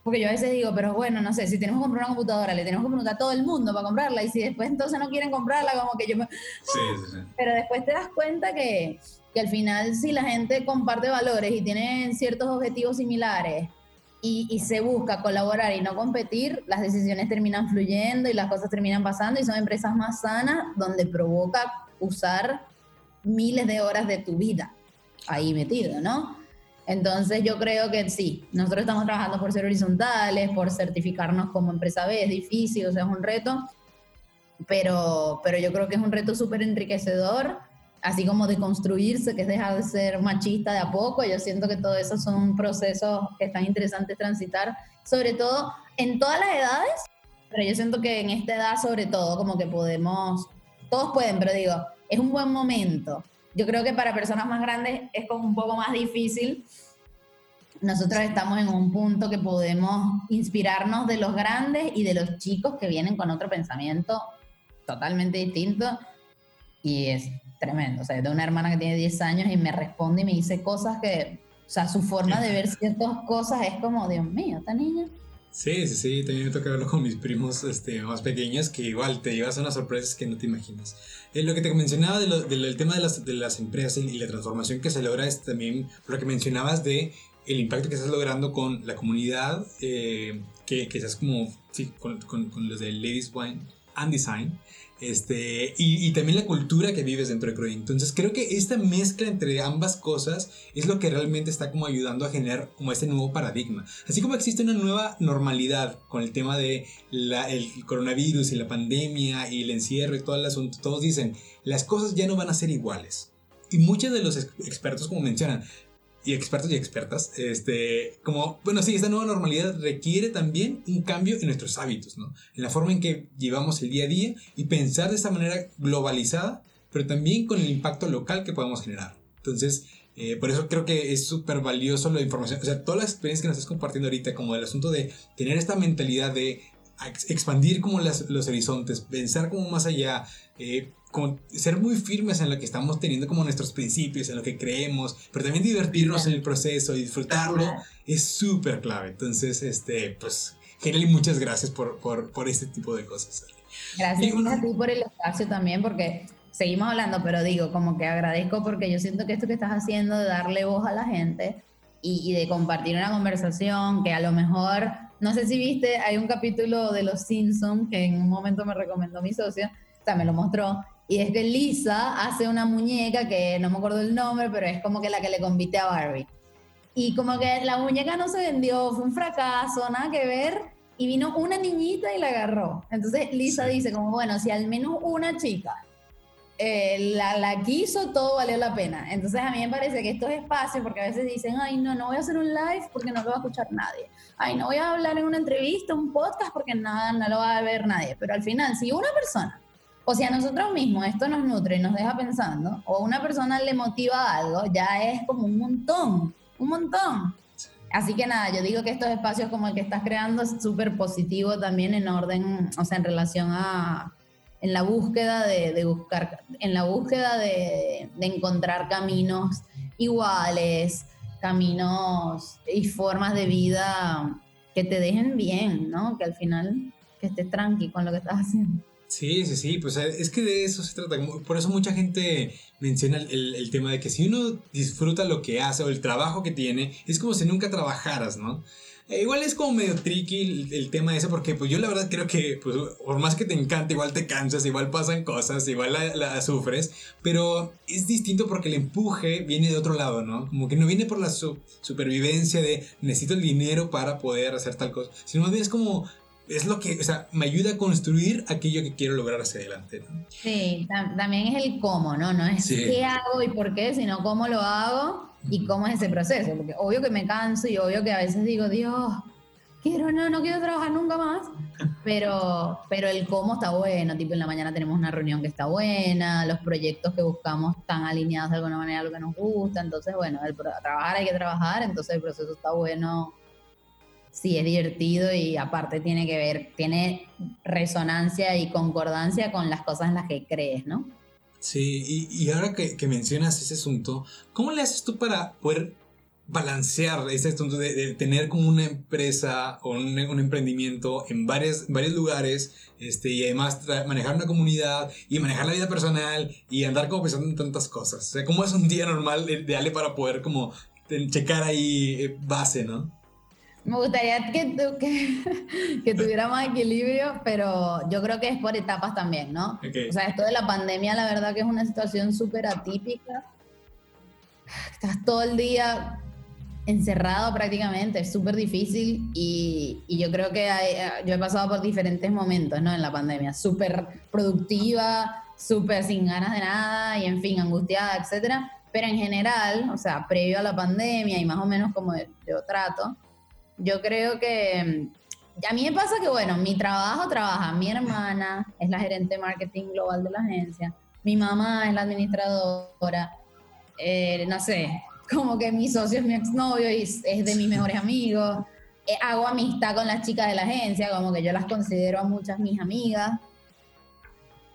[SPEAKER 1] porque yo a veces digo, pero bueno, no sé, si tenemos que comprar una computadora, le tenemos que preguntar a todo el mundo para comprarla, y si después entonces no quieren comprarla, como que yo me... Sí, sí, sí. Pero después te das cuenta que, que al final si la gente comparte valores y tiene ciertos objetivos similares, y, se busca colaborar y no competir, las decisiones terminan fluyendo y las cosas terminan pasando y son empresas más sanas donde provoca usar miles de horas de tu vida ahí metido, ¿no? Entonces yo creo que sí, nosotros estamos trabajando por ser horizontales, por certificarnos como empresa B, es difícil, o sea, es un reto, pero, pero yo creo que es un reto súper enriquecedor así como de construirse, que es dejar de ser machista de a poco. Yo siento que todo eso son procesos que están interesantes transitar, sobre todo en todas las edades, pero yo siento que en esta edad sobre todo como que podemos, todos pueden, pero digo, es un buen momento. Yo creo que para personas más grandes es como un poco más difícil. Nosotros estamos en un punto que podemos inspirarnos de los grandes y de los chicos que vienen con otro pensamiento totalmente distinto. Y es tremendo. O sea, tengo una hermana que tiene 10 años y me responde y me dice cosas que, o sea, su forma de ver ciertas cosas es como, Dios mío, esta niña.
[SPEAKER 3] Sí, sí, sí, también me toca verlo con mis primos este, más pequeños, que igual te llevas a unas sorpresas que no te imaginas. Eh, lo que te mencionaba del tema de las, de las empresas y la transformación que se logra es también lo que mencionabas de el impacto que estás logrando con la comunidad, eh, que, que estás como sí, con, con, con los de Ladies Wine and Design, este, y, también la cultura que vives dentro de Croy. Entonces creo que esta mezcla entre ambas cosas es lo que realmente está como ayudando a generar como este nuevo paradigma. Así como existe una nueva normalidad con el tema de coronavirus y la pandemia y el encierro y todo el asunto, todos dicen, las cosas ya no van a ser iguales. Y muchos de los expertos como mencionan, y expertos y expertas, este, como, bueno, sí, esta nueva normalidad requiere también un cambio en nuestros hábitos, ¿no? En la forma en que llevamos el día a día y pensar de esta manera globalizada, pero también con el impacto local que podemos generar. Entonces, eh, por eso creo que es súper valioso la información, o sea, todas las experiencias que nos estás compartiendo ahorita, como el asunto de tener esta mentalidad de expandir como los horizontes, pensar como más allá, eh, como ser muy firmes en lo que estamos teniendo como nuestros principios, en lo que creemos, pero también divertirnos en el proceso y disfrutarlo es súper clave. Entonces, este, pues, Geneli, muchas gracias por, por, por, este tipo de cosas.
[SPEAKER 1] Gracias a ti por el espacio también, porque seguimos hablando, pero digo, como que agradezco porque yo siento que esto que estás haciendo de darle voz a la gente y, y de compartir una conversación que a lo mejor, no sé si viste, hay un capítulo de Los Simpsons que en un momento me recomendó mi socio, o sea, me lo mostró, y es que Lisa hace una muñeca que no me acuerdo el nombre, pero es como que la que le compite a Barbie. Y como que la muñeca no se vendió, fue un fracaso, nada que ver. Y vino una niñita y la agarró. Entonces Lisa dice como, bueno, si al menos una chica eh, la, la, quiso, todo valió la pena. Entonces a mí me parece que estos espacios, porque a veces dicen, ay, no, no voy a hacer un live porque no lo va a escuchar nadie. Ay, no voy a hablar en una entrevista, un podcast porque nada, no lo va a ver nadie. Pero al final, si una persona, o si a nosotros mismos esto nos nutre y nos deja pensando, o una persona le motiva algo, ya es como un montón, un montón. Así que nada, yo digo que estos espacios como el que estás creando es súper positivo también en orden, o sea, en relación a, en la búsqueda de, buscar, en la búsqueda de, encontrar caminos iguales, caminos y formas de vida que te dejen bien, ¿no? Que al final que estés tranqui con lo que estás haciendo.
[SPEAKER 3] Sí, sí, sí, pues es que de eso se trata. Por eso mucha gente menciona el, el, tema de que si uno disfruta lo que hace o el trabajo que tiene, es como si nunca trabajaras, ¿no? Eh, igual es como medio tricky el, tema ese, porque pues yo la verdad creo que pues, por más que te encante, igual te cansas, igual pasan cosas, igual la, sufres, pero es distinto porque el empuje viene de otro lado, ¿no? Como que no viene por la supervivencia de necesito el dinero para poder hacer tal cosa, sino más bien es como es lo que, o sea, me ayuda a construir aquello que quiero lograr hacia adelante. ¿no?
[SPEAKER 1] Sí, también es el cómo, ¿no? No es qué hago y por qué, sino cómo lo hago y cómo es ese proceso. Porque obvio que me canso y obvio que a veces digo, Dios, quiero, no, no quiero trabajar nunca más. Pero, pero el cómo está bueno, tipo en la mañana tenemos una reunión que está buena, los proyectos que buscamos están alineados de alguna manera a lo que nos gusta, entonces bueno, el, trabajar hay que trabajar, entonces el proceso está bueno sí es divertido y aparte tiene que ver, tiene resonancia y concordancia con las cosas en las que crees, ¿no?
[SPEAKER 3] Sí, y, ahora que, mencionas ese asunto, ¿cómo le haces tú para poder balancear ese asunto de, tener como una empresa o un, emprendimiento en varios, lugares este, y además manejar una comunidad y manejar la vida personal y andar como pensando en tantas cosas? O sea, ¿cómo es un día normal de Ale para poder como checar ahí eh, base, ¿no?
[SPEAKER 1] Me gustaría que, que, que, tuviera más equilibrio, pero yo creo que es por etapas también, ¿no? O sea, esto de la pandemia, la verdad que es una situación súper atípica. Estás todo el día encerrado prácticamente, es súper difícil y, y, yo creo que yo he pasado por diferentes momentos, ¿no? En la pandemia, súper productiva, súper sin ganas de nada y en fin, angustiada, etcétera. Pero en general, o sea, previo a la pandemia y más o menos como yo trato, yo creo que mm, a mí me pasa que, bueno, mi trabajo trabaja mi hermana, es la gerente de marketing global de la agencia, mi mamá es la administradora, eh, no sé, como que mi socio es mi exnovio y es de mis mejores amigos. Eh, hago amistad con las chicas de la agencia, como que yo las considero a muchas mis amigas,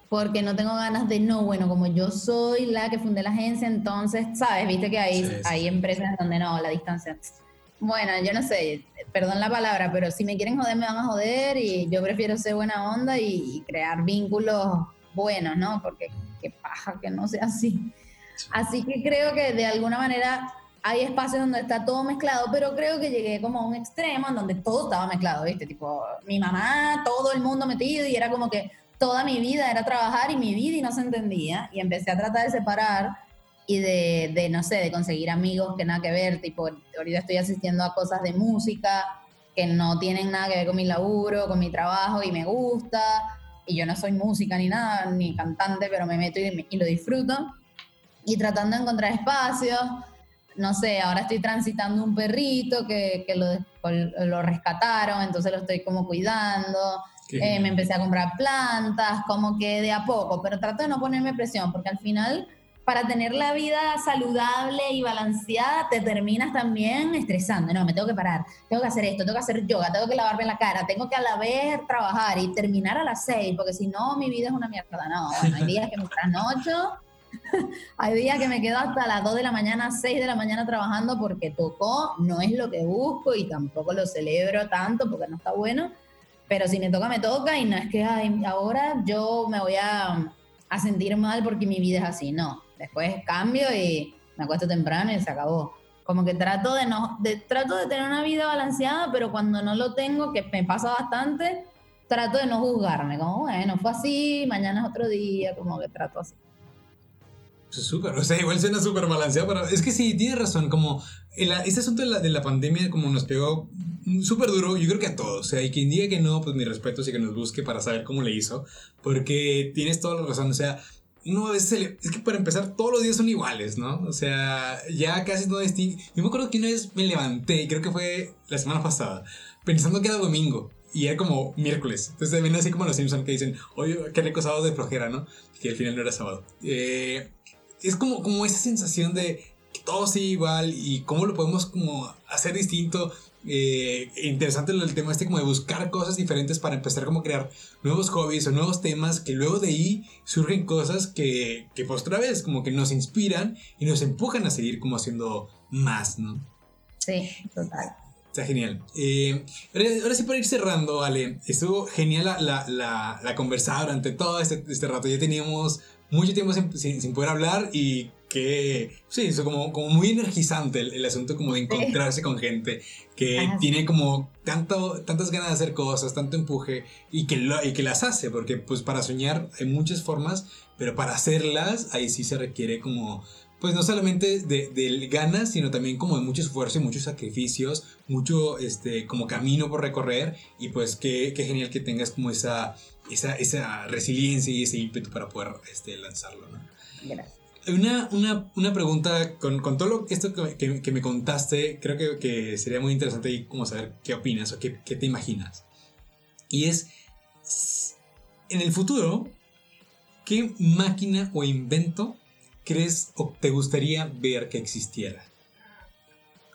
[SPEAKER 1] porque no tengo ganas de, no, bueno, como yo soy la que fundé la agencia, entonces, ¿sabes? Viste que hay, hay empresas donde no, la distancia bueno, yo no sé, perdón la palabra, pero si me quieren joder, me van a joder y yo prefiero ser buena onda y, crear vínculos buenos, ¿no? Porque qué paja que no sea así. Así que creo que de alguna manera hay espacios donde está todo mezclado, pero creo que llegué como a un extremo en donde todo estaba mezclado, ¿viste? Tipo, mi mamá, todo el mundo metido y era como que toda mi vida era trabajar y mi vida y no se entendía. Y empecé a tratar de separar y de, de, no sé, de conseguir amigos que nada que ver, tipo, ahorita estoy asistiendo a cosas de música que no tienen nada que ver con mi laburo, con mi trabajo y me gusta, y yo no soy música ni nada, ni cantante, pero me meto y, lo disfruto, y tratando de encontrar espacios, no sé, ahora estoy transitando un perrito que, que lo, lo rescataron, entonces lo estoy como cuidando, eh, me empecé a comprar plantas, como que de a poco, pero trato de no ponerme presión, porque al final para tener la vida saludable y balanceada, te terminas también estresando. No, me tengo que parar, tengo que hacer esto, tengo que hacer yoga, tengo que lavarme la cara, tengo que a la vez trabajar y terminar a las seis, porque si no, mi vida es una mierda. No, bueno, hay días que me trasnocho, hay días que me quedo hasta las 2 de la mañana, 6 de la mañana trabajando porque tocó, no es lo que busco y tampoco lo celebro tanto porque no está bueno. Pero si me toca, me toca y no es que ahora yo me voy a, a sentir mal porque mi vida es así. No, Después cambio y me acuesto temprano y se acabó. Como que trato de no, de, trato de tener una vida balanceada, pero cuando no lo tengo, que me pasa bastante, trato de no juzgarme, como bueno, fue así, mañana es otro día, como que trato así.
[SPEAKER 3] Súper, o sea, igual suena súper balanceado, pero es que sí, tiene razón, como este asunto de la, de la pandemia como nos pegó súper duro, yo creo que a todos, o sea, y quien diga que no, pues mi respeto y que nos busque para saber cómo le hizo, porque tienes toda la razón, o sea, veces se le, es que para empezar todos los días son iguales, ¿no? O sea, ya casi no distingue. Yo me acuerdo que una vez me levanté, creo que fue la semana pasada, pensando que era domingo y era como miércoles. Entonces viene así como los Simpsons que dicen, oye, qué rico sábado de flojera, ¿no? Que al final no era sábado. Eh, es como, como esa sensación de que todo sigue igual y cómo lo podemos como hacer distinto eh, interesante el tema este como de buscar cosas diferentes para empezar como a crear nuevos hobbies o nuevos temas que luego de ahí surgen cosas que, que pues otra vez como que nos inspiran y nos empujan a seguir como haciendo más, ¿no?
[SPEAKER 1] Sí, total.
[SPEAKER 3] Está genial. Eh, ahora, sí, para ir cerrando, Ale, estuvo genial la, la, la, la conversada durante todo este, este, rato. Ya teníamos mucho tiempo sin, sin, poder hablar y que, sí, es como, como muy energizante el, el asunto como de encontrarse con gente que tiene como tanto, tantas ganas de hacer cosas, tanto empuje y que, lo, y que las hace, porque pues para soñar hay muchas formas, pero para hacerlas ahí sí se requiere como, pues no solamente de, de ganas, sino también como de mucho esfuerzo y muchos sacrificios, mucho este, como camino por recorrer y pues qué, qué genial que tengas como esa, esa, esa resiliencia y ese ímpetu para poder este, lanzarlo, ¿no?
[SPEAKER 1] Gracias.
[SPEAKER 3] Una, una, una, pregunta con, con, todo lo, esto que, que, que me contaste, creo que, que, sería muy interesante como saber qué opinas o qué, qué, te imaginas. Y es, en el futuro, ¿qué máquina o invento crees o te gustaría ver que existiera?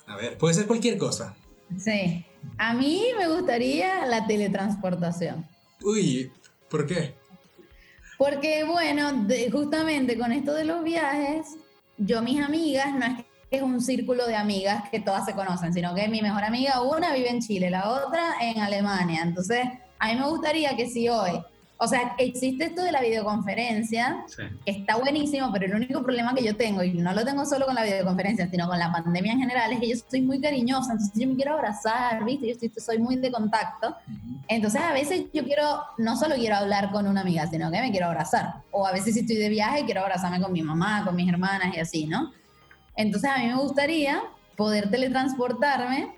[SPEAKER 3] A ver, puede ser cualquier cosa.
[SPEAKER 1] Sí, a mí me gustaría la teletransportación.
[SPEAKER 3] Uy, ¿por qué?
[SPEAKER 1] Porque bueno, justamente con esto de los viajes, yo mis amigas, no es que es un círculo de amigas que todas se conocen, sino que mi mejor amiga, una vive en Chile, la otra en Alemania. Entonces, a mí me gustaría que si hoy o sea, existe esto de la videoconferencia, que está buenísimo, pero el único problema que yo tengo, y no lo tengo solo con la videoconferencia, sino con la pandemia en general, es que yo soy muy cariñosa, entonces yo me quiero abrazar, ¿viste? Yo soy muy de contacto. Entonces a veces yo quiero, no solo quiero hablar con una amiga, sino que me quiero abrazar. O a veces si estoy de viaje, quiero abrazarme con mi mamá, con mis hermanas y así, ¿no? Entonces a mí me gustaría poder teletransportarme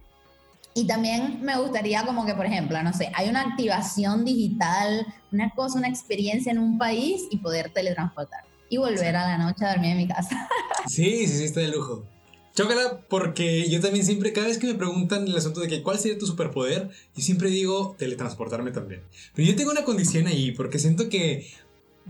[SPEAKER 1] y también me gustaría como que, por ejemplo, no sé, hay una activación digital, una cosa, una experiencia en un país y poder teletransportar y volver a la noche a dormir en mi casa.
[SPEAKER 3] Sí, sí, sí, está de lujo. Chócala, porque yo también siempre, cada vez que me preguntan el asunto de que cuál sería tu superpoder, yo siempre digo teletransportarme también. Pero yo tengo una condición ahí, porque siento que,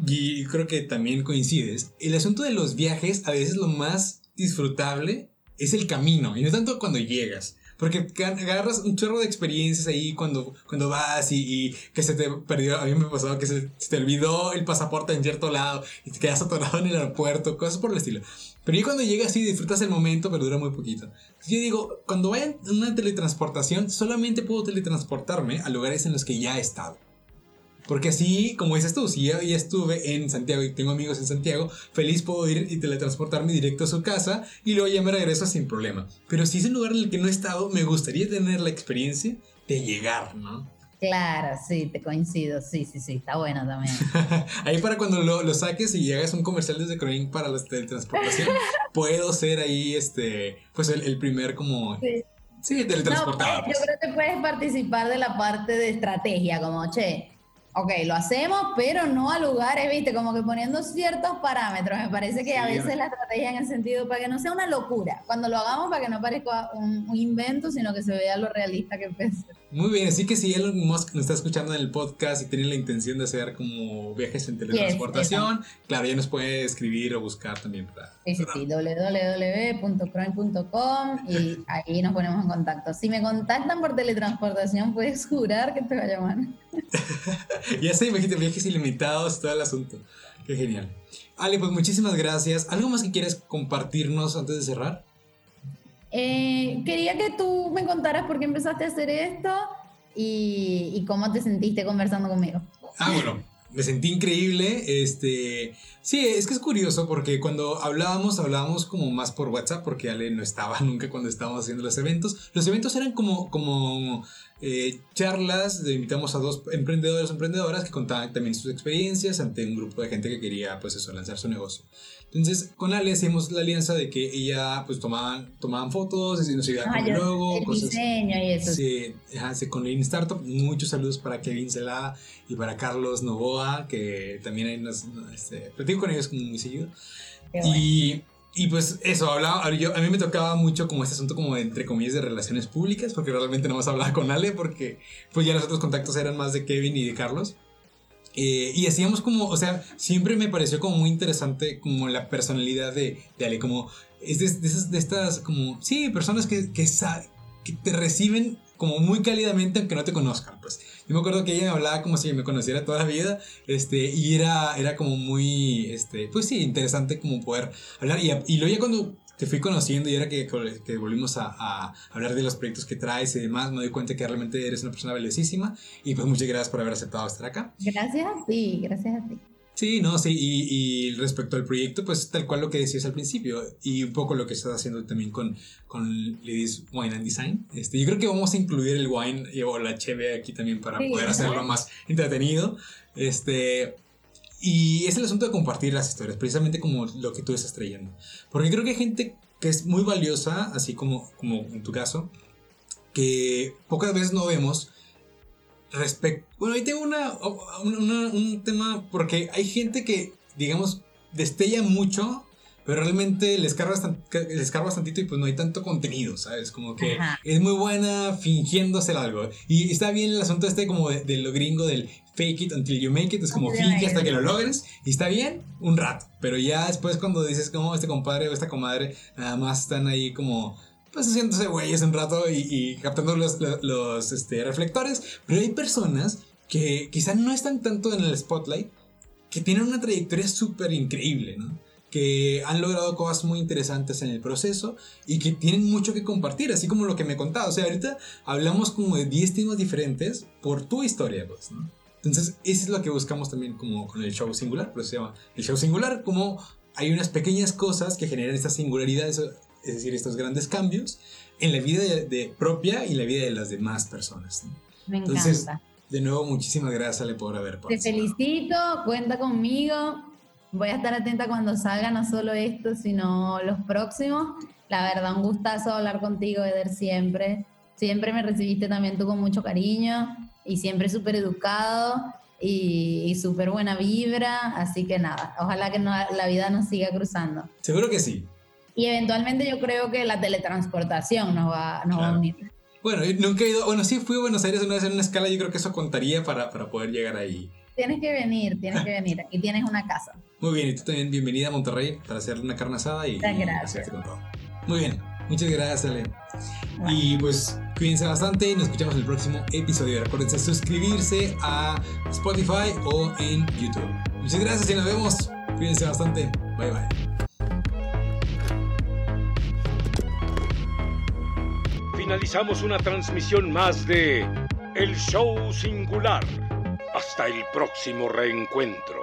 [SPEAKER 3] y creo que también coincides, el asunto de los viajes, a veces lo más disfrutable es el camino, y no tanto cuando llegas. Porque agarras un chorro de experiencias ahí cuando, cuando vas y, que se te perdió. A mí me pasado que se, te olvidó el pasaporte en cierto lado y te quedas atorado en el aeropuerto, cosas por el estilo. Pero ahí cuando llegas y disfrutas el momento, pero dura muy poquito. Yo digo, cuando vaya en una teletransportación, solamente puedo teletransportarme a lugares en los que ya he estado. Porque así, como dices tú, si yo ya estuve en Santiago y tengo amigos en Santiago, feliz puedo ir y teletransportarme directo a su casa y luego ya me regreso sin problema. Pero si es un lugar en el que no he estado, me gustaría tener la experiencia de llegar, ¿no?
[SPEAKER 1] Claro, sí, te coincido, sí, sí, sí, está bueno también.
[SPEAKER 3] ahí para cuando lo, lo, saques y hagas un comercial desde Croin para la teletransportación, puedo ser ahí, este, pues el, el primer como... Sí. Sí, teletransportado.
[SPEAKER 1] No, yo creo que puedes participar de la parte de estrategia, como, che, ok, lo hacemos, pero no a lugares, viste, como que poniendo ciertos parámetros. Me parece que a veces la estrategia en el sentido para que no sea una locura, cuando lo hagamos para que no parezca un, invento, sino que se vea lo realista que puede ser.
[SPEAKER 3] Muy bien, así que si Elon Musk nos está escuchando en el podcast y tiene la intención de hacer como viajes en teletransportación, claro, ya nos puede escribir o buscar también. Para,
[SPEAKER 1] sí, sí, sí, www.croin.com y ahí nos ponemos en contacto. Si me contactan por teletransportación, puedes jurar que te va a llamar.
[SPEAKER 3] ya sé, imagínate, viajes ilimitados, todo el asunto. Qué genial. Ale, pues muchísimas gracias. ¿Algo más que quieres compartirnos antes de cerrar?
[SPEAKER 1] Eh, quería que tú me contaras por qué empezaste a hacer esto y, y, cómo te sentiste conversando conmigo.
[SPEAKER 3] Ah, bueno, me sentí increíble. Este, sí, es que es curioso porque cuando hablábamos, hablábamos como más por WhatsApp porque Ale no estaba nunca cuando estábamos haciendo los eventos. Los eventos eran como, como eh, charlas, invitamos a dos emprendedores o emprendedoras que contaban también sus experiencias ante un grupo de gente que quería, pues eso, lanzar su negocio. Entonces, con Ale hicimos la alianza de que ella, pues, tomaban, tomaban fotos, y nos iba
[SPEAKER 1] Ah,
[SPEAKER 3] con el logo,
[SPEAKER 1] el
[SPEAKER 3] cosas.
[SPEAKER 1] diseño y eso.
[SPEAKER 3] Sí, con Lean Startup. Muchos saludos para Kevin Celada y para Carlos Novoa, que también ahí nos, este, platico con ellos muy seguido.
[SPEAKER 1] Qué bueno.
[SPEAKER 3] Y, pues eso, hablaba, yo, a mí me tocaba mucho como este asunto como de, entre comillas de relaciones públicas, porque realmente no más hablaba con Ale, porque pues ya los otros contactos eran más de Kevin y de Carlos. Eh, y hacíamos como, o sea, siempre me pareció como muy interesante como la personalidad de, de Ale, como es de, de esas, de estas como, sí, personas que, que, que te reciben como muy cálidamente aunque no te conozcan, pues. Yo me acuerdo que ella me hablaba como si me conociera toda la vida, este, y era, era como muy, este, pues sí, interesante como poder hablar. Y, y luego ya cuando te fui conociendo y era que, que volvimos a, a hablar de los proyectos que traes y demás, me doy cuenta que realmente eres una persona valiosísima. Y pues muchas gracias por haber aceptado estar acá.
[SPEAKER 1] Gracias ti, gracias a ti.
[SPEAKER 3] Sí, no, sí, y, y respecto al proyecto, pues tal cual lo que decías al principio, y un poco lo que estás haciendo también con, con Ladies Wine and Design. Este, yo creo que vamos a incluir el wine y- o la cheve aquí también para
[SPEAKER 1] Sí,
[SPEAKER 3] poder hacerlo más entretenido. Este, y es el asunto de compartir las historias, precisamente como lo que tú estás trayendo. Porque creo que hay gente que es muy valiosa, así como, como en tu caso, que pocas veces no vemos respecto... Bueno, ahí tengo una, una- un tema, porque hay gente que, digamos, destella mucho, pero realmente les cargas, tan- les cargas tantito y pues no hay tanto contenido, ¿sabes? Como que
[SPEAKER 1] Ajá.
[SPEAKER 3] es muy buena fingiendo hacer algo. Y está bien el asunto este como de, de lo gringo del fake it until you make it, es como finge hasta
[SPEAKER 1] it.
[SPEAKER 3] que lo logres, y está bien un rato, pero ya después cuando dices como este compadre o esta comadre, nada más están ahí como pues haciéndose güeyes un rato y, captando los, los, los, este, reflectores, pero hay personas que quizá no están tanto en el spotlight, que tienen una trayectoria súper increíble, ¿no? que han logrado cosas muy interesantes en el proceso y que tienen mucho que compartir, así como lo que me contaba. O sea, ahorita hablamos como de 10 temas diferentes por tu historia, pues, ¿no? Entonces, eso es lo que buscamos también como con el show singular, pero se llama el show singular, como hay unas pequeñas cosas que generan estas singularidades, es decir, estos grandes cambios en la vida de, de propia y la vida de las demás personas. ¿no?
[SPEAKER 1] Me encanta.
[SPEAKER 3] Entonces, De nuevo, muchísimas gracias, Ale, por haber
[SPEAKER 1] Te
[SPEAKER 3] participado.
[SPEAKER 1] felicito, cuenta conmigo. Voy a estar atenta cuando salga no solo esto, sino los próximos. La verdad, un gustazo hablar contigo, Eder, siempre. Siempre me recibiste también tú con mucho cariño y siempre súper educado y, y súper buena vibra. Así que nada, ojalá que no- la vida nos siga cruzando.
[SPEAKER 3] Seguro que sí.
[SPEAKER 1] Y eventualmente yo creo que la teletransportación nos va, nos va a
[SPEAKER 3] Claro.
[SPEAKER 1] unir.
[SPEAKER 3] Bueno, nunca he ido, bueno, sí fui a Buenos Aires una vez en una escala, yo creo que eso contaría para, para poder llegar ahí.
[SPEAKER 1] Tienes que venir, tienes que venir. Aquí tienes una casa.
[SPEAKER 3] Muy bien, y tú también bienvenida a Monterrey para hacer una carne asada y,
[SPEAKER 1] Muchas gracias.
[SPEAKER 3] con todo. Muy bien, muchas gracias, Ale.
[SPEAKER 1] Bueno.
[SPEAKER 3] Y pues cuídense bastante y nos escuchamos en el próximo episodio. Recuerden suscribirse a Spotify o en YouTube. Muchas gracias y nos vemos. Cuídense bastante. Bye bye.
[SPEAKER 2] Finalizamos una transmisión más de El Show Singular. Hasta el próximo reencuentro.